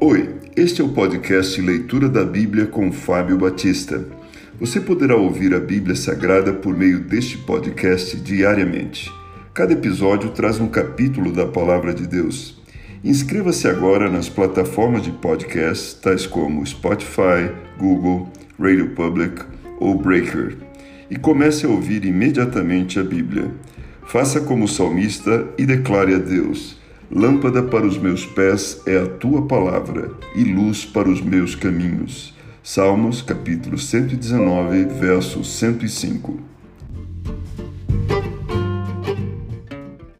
Oi, este é o podcast Leitura da Bíblia com Fábio Batista. Você poderá ouvir a Bíblia Sagrada por meio deste podcast diariamente. Cada episódio traz um capítulo da Palavra de Deus. Inscreva-se agora nas plataformas de podcast tais como Spotify, Google, Radio Public ou Breaker e comece a ouvir imediatamente a Bíblia. Faça como o salmista e declare a Deus: Lâmpada para os meus pés é a tua palavra e luz para os meus caminhos. Salmos capítulo 119, verso 105.